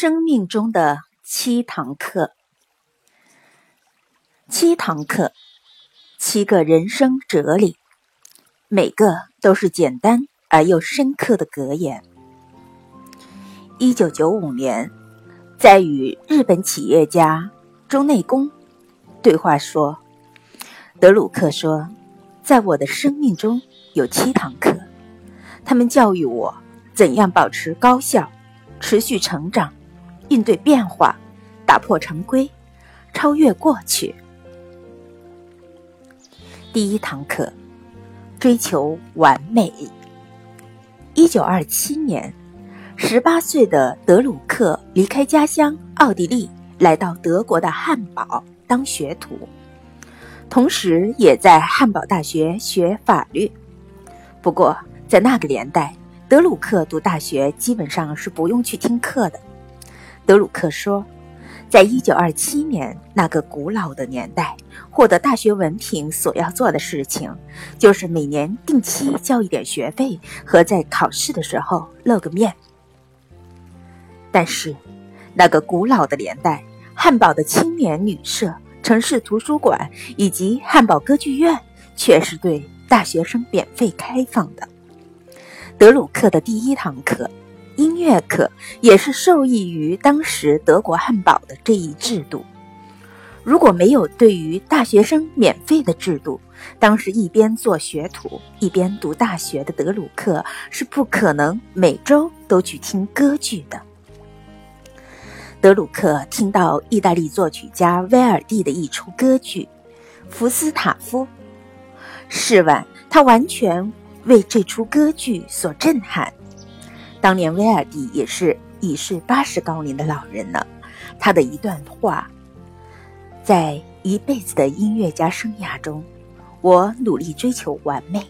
生命中的七堂课，七堂课，七个人生哲理，每个都是简单而又深刻的格言。一九九五年，在与日本企业家中内功对话说，德鲁克说，在我的生命中有七堂课，他们教育我怎样保持高效。持续成长，应对变化，打破常规，超越过去。第一堂课，追求完美。一九二七年，十八岁的德鲁克离开家乡奥地利，来到德国的汉堡当学徒，同时也在汉堡大学学法律。不过，在那个年代。德鲁克读大学基本上是不用去听课的。德鲁克说，在一九二七年那个古老的年代，获得大学文凭所要做的事情，就是每年定期交一点学费和在考试的时候露个面。但是，那个古老的年代，汉堡的青年旅社、城市图书馆以及汉堡歌剧院却是对大学生免费开放的。德鲁克的第一堂课，乐课，也是受益于当时德国汉堡的这一制度。如果没有对于大学生免费的制度，当时一边做学徒一边读大学的德鲁克是不可能每周都去听歌剧的。德鲁克听到意大利作曲家威尔第的一出歌剧《福斯塔夫》，试问他完全。为这出歌剧所震撼。当年威尔第也是已是八十高龄的老人了。他的一段话，在一辈子的音乐家生涯中，我努力追求完美，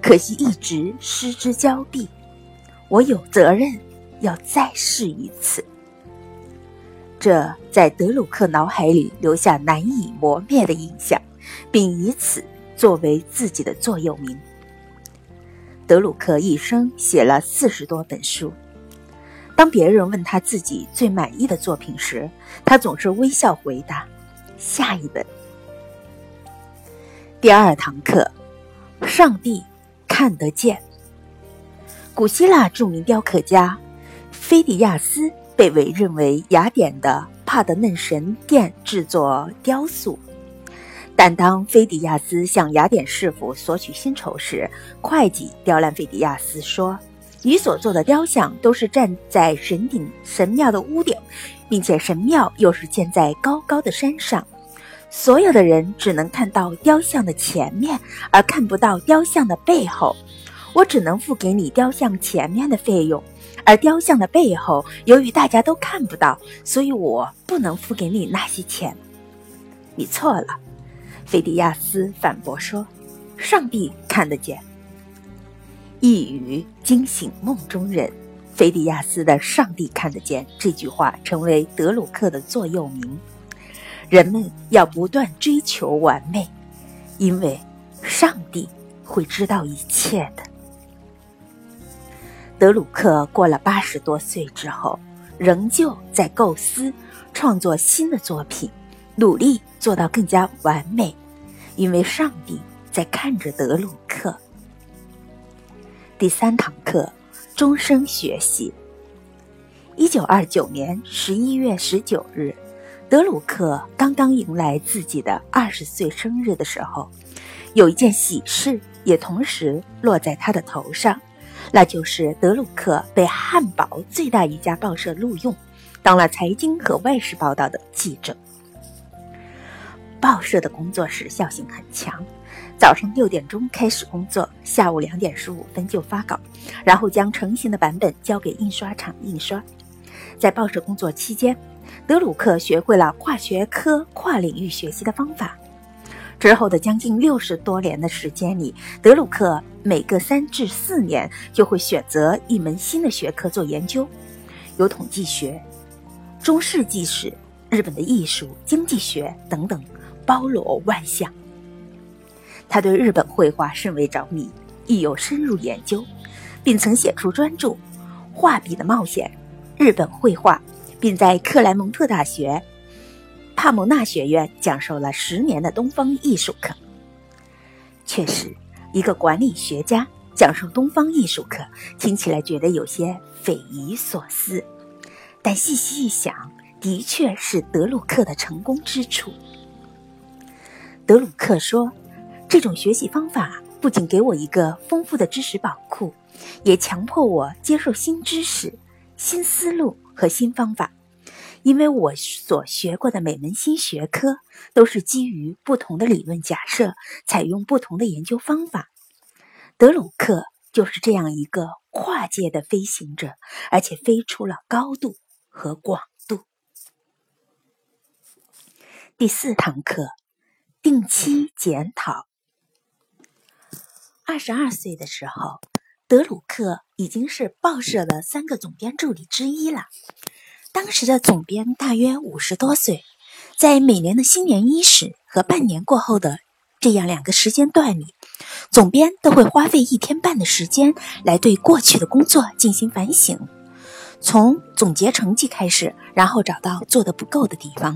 可惜一直失之交臂。我有责任要再试一次。这在德鲁克脑海里留下难以磨灭的印象，并以此作为自己的座右铭。德鲁克一生写了四十多本书。当别人问他自己最满意的作品时，他总是微笑回答：“下一本。”第二堂课，上帝看得见。古希腊著名雕刻家菲迪亚斯被委任为雅典的帕德嫩神殿制作雕塑。但当菲迪亚斯向雅典市府索取薪酬时，会计刁难菲迪亚斯说：“你所做的雕像都是站在神顶神庙的屋顶，并且神庙又是建在高高的山上，所有的人只能看到雕像的前面，而看不到雕像的背后。我只能付给你雕像前面的费用，而雕像的背后，由于大家都看不到，所以我不能付给你那些钱。你错了。”菲迪亚斯反驳说：“上帝看得见。”一语惊醒梦中人。菲迪亚斯的“上帝看得见”这句话成为德鲁克的座右铭。人们要不断追求完美，因为上帝会知道一切的。德鲁克过了八十多岁之后，仍旧在构思、创作新的作品。努力做到更加完美，因为上帝在看着德鲁克。第三堂课，终生学习。一九二九年十一月十九日，德鲁克刚刚迎来自己的二十岁生日的时候，有一件喜事也同时落在他的头上，那就是德鲁克被汉堡最大一家报社录用，当了财经和外事报道的记者。报社的工作时效性很强，早上六点钟开始工作，下午两点十五分就发稿，然后将成型的版本交给印刷厂印刷。在报社工作期间，德鲁克学会了跨学科、跨领域学习的方法。之后的将近六十多年的时间里，德鲁克每隔三至四年就会选择一门新的学科做研究，有统计学、中世纪史、日本的艺术、经济学等等。包罗万象，他对日本绘画甚为着迷，亦有深入研究，并曾写出专著《画笔的冒险：日本绘画并在克莱蒙特大学帕蒙纳学院讲授了十年的东方艺术课。确实，一个管理学家讲授东方艺术课，听起来觉得有些匪夷所思。但细细一想，的确是德鲁克的成功之处。德鲁克说：“这种学习方法不仅给我一个丰富的知识宝库，也强迫我接受新知识、新思路和新方法。因为我所学过的每门新学科都是基于不同的理论假设，采用不同的研究方法。德鲁克就是这样一个跨界的飞行者，而且飞出了高度和广度。”第四堂课。定期检讨。二十二岁的时候，德鲁克已经是报社的三个总编助理之一了。当时的总编大约五十多岁，在每年的新年伊始和半年过后的这样两个时间段里，总编都会花费一天半的时间来对过去的工作进行反省，从总结成绩开始，然后找到做的不够的地方，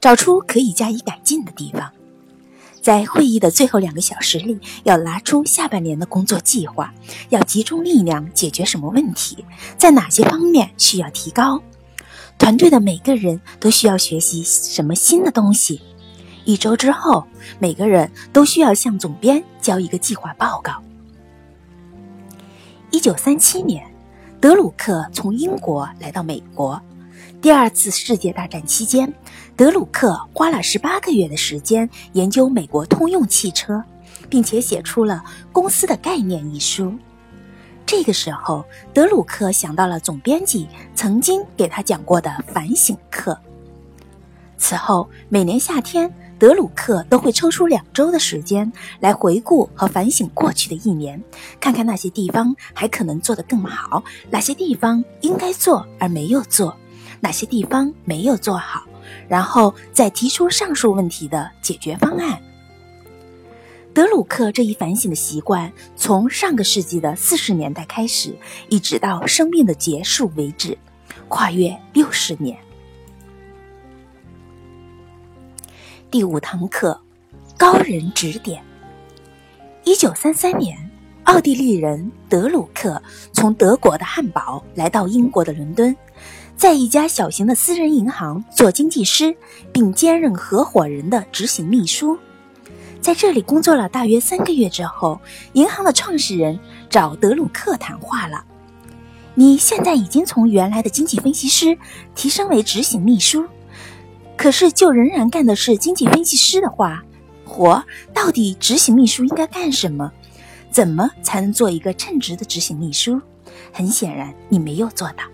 找出可以加以改进的地方。在会议的最后两个小时里，要拿出下半年的工作计划，要集中力量解决什么问题，在哪些方面需要提高。团队的每个人都需要学习什么新的东西。一周之后，每个人都需要向总编交一个计划报告。一九三七年，德鲁克从英国来到美国。第二次世界大战期间，德鲁克花了十八个月的时间研究美国通用汽车，并且写出了《公司的概念》一书。这个时候，德鲁克想到了总编辑曾经给他讲过的反省课。此后，每年夏天，德鲁克都会抽出两周的时间来回顾和反省过去的一年，看看那些地方还可能做得更好，哪些地方应该做而没有做。哪些地方没有做好，然后再提出上述问题的解决方案。德鲁克这一反省的习惯，从上个世纪的四十年代开始，一直到生命的结束为止，跨越六十年。第五堂课，高人指点。一九三三年，奥地利人德鲁克从德国的汉堡来到英国的伦敦。在一家小型的私人银行做经济师，并兼任合伙人的执行秘书。在这里工作了大约三个月之后，银行的创始人找德鲁克谈话了。你现在已经从原来的经济分析师提升为执行秘书，可是就仍然干的是经济分析师的话，活到底执行秘书应该干什么？怎么才能做一个称职的执行秘书？很显然，你没有做到。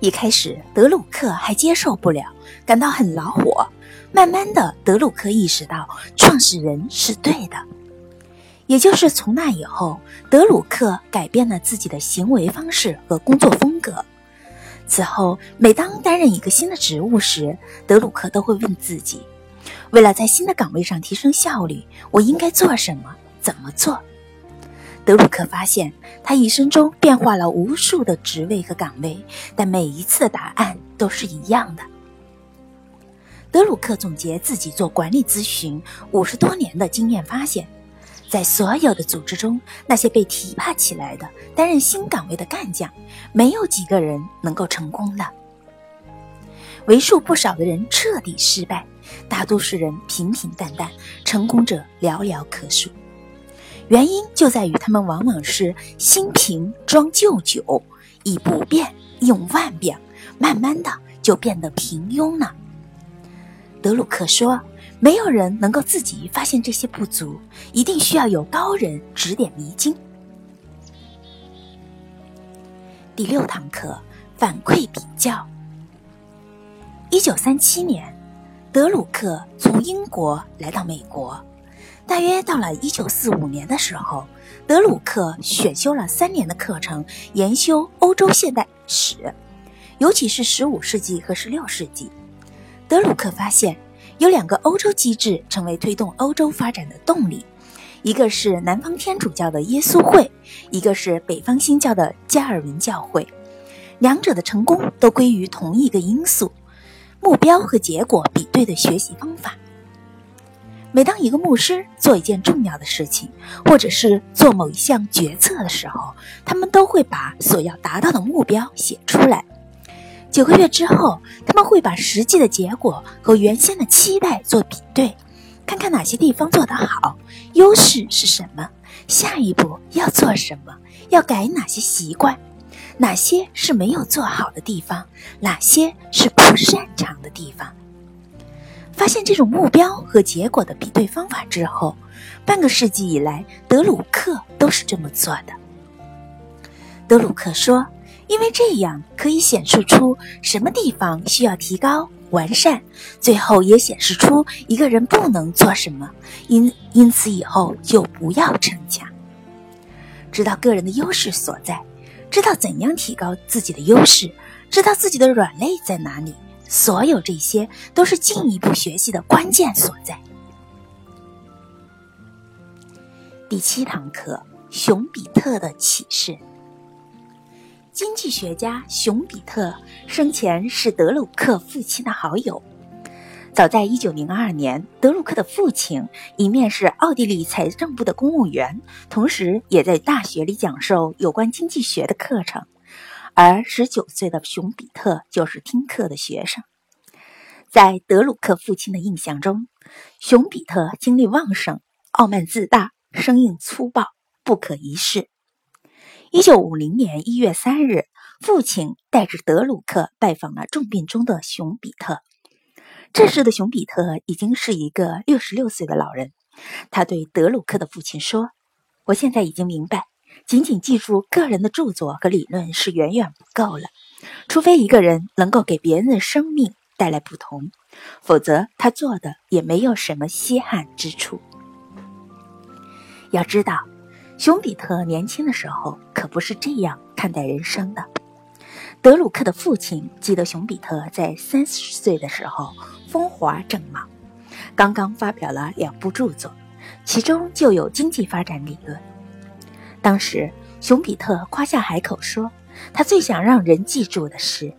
一开始，德鲁克还接受不了，感到很恼火。慢慢的，德鲁克意识到创始人是对的。也就是从那以后，德鲁克改变了自己的行为方式和工作风格。此后，每当担任一个新的职务时，德鲁克都会问自己：为了在新的岗位上提升效率，我应该做什么？怎么做？德鲁克发现，他一生中变化了无数的职位和岗位，但每一次的答案都是一样的。德鲁克总结自己做管理咨询五十多年的经验，发现，在所有的组织中，那些被提拔起来的、担任新岗位的干将，没有几个人能够成功的。为数不少的人彻底失败，大多数人平平淡淡，成功者寥寥可数。原因就在于他们往往是新瓶装旧酒，以不变应万变，慢慢的就变得平庸了。德鲁克说：“没有人能够自己发现这些不足，一定需要有高人指点迷津。”第六堂课反馈比较。一九三七年，德鲁克从英国来到美国。大约到了一九四五年的时候，德鲁克选修了三年的课程，研修欧洲现代史，尤其是十五世纪和十六世纪。德鲁克发现，有两个欧洲机制成为推动欧洲发展的动力，一个是南方天主教的耶稣会，一个是北方新教的加尔文教会。两者的成功都归于同一个因素：目标和结果比对的学习方法。每当一个牧师做一件重要的事情，或者是做某一项决策的时候，他们都会把所要达到的目标写出来。九个月之后，他们会把实际的结果和原先的期待做比对，看看哪些地方做得好，优势是什么，下一步要做什么，要改哪些习惯，哪些是没有做好的地方，哪些是不擅长的地方。发现这种目标和结果的比对方法之后，半个世纪以来，德鲁克都是这么做的。德鲁克说：“因为这样可以显示出什么地方需要提高完善，最后也显示出一个人不能做什么，因因此以后就不要逞强，知道个人的优势所在，知道怎样提高自己的优势，知道自己的软肋在哪里。”所有这些都是进一步学习的关键所在。第七堂课：熊彼特的启示。经济学家熊彼特生前是德鲁克父亲的好友。早在一九零二年，德鲁克的父亲一面是奥地利财政部的公务员，同时也在大学里讲授有关经济学的课程。而十九岁的熊彼特就是听课的学生。在德鲁克父亲的印象中，熊彼特精力旺盛、傲慢自大、生硬粗暴、不可一世。一九五零年一月三日，父亲带着德鲁克拜访了重病中的熊彼特。这时的熊彼特已经是一个六十六岁的老人。他对德鲁克的父亲说：“我现在已经明白。”仅仅记住个人的著作和理论是远远不够了，除非一个人能够给别人的生命带来不同，否则他做的也没有什么稀罕之处。要知道，熊彼特年轻的时候可不是这样看待人生的。德鲁克的父亲记得，熊彼特在三十岁的时候风华正茂，刚刚发表了两部著作，其中就有经济发展理论。当时，熊彼特夸下海口说：“他最想让人记住的是，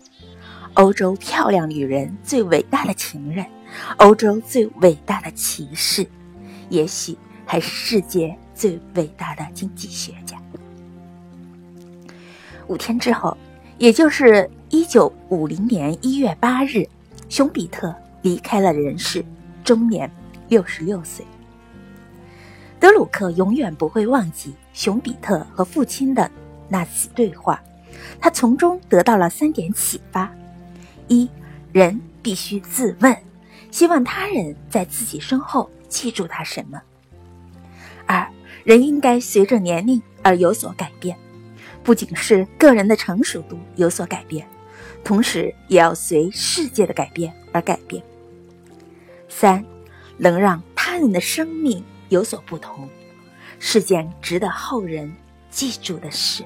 欧洲漂亮女人最伟大的情人，欧洲最伟大的骑士，也许还是世界最伟大的经济学家。”五天之后，也就是一九五零年一月八日，熊彼特离开了人世，终年六十六岁。德鲁克永远不会忘记熊彼特和父亲的那次对话，他从中得到了三点启发：一，人必须自问，希望他人在自己身后记住他什么；二，人应该随着年龄而有所改变，不仅是个人的成熟度有所改变，同时也要随世界的改变而改变；三，能让他人的生命。有所不同，是件值得后人记住的事。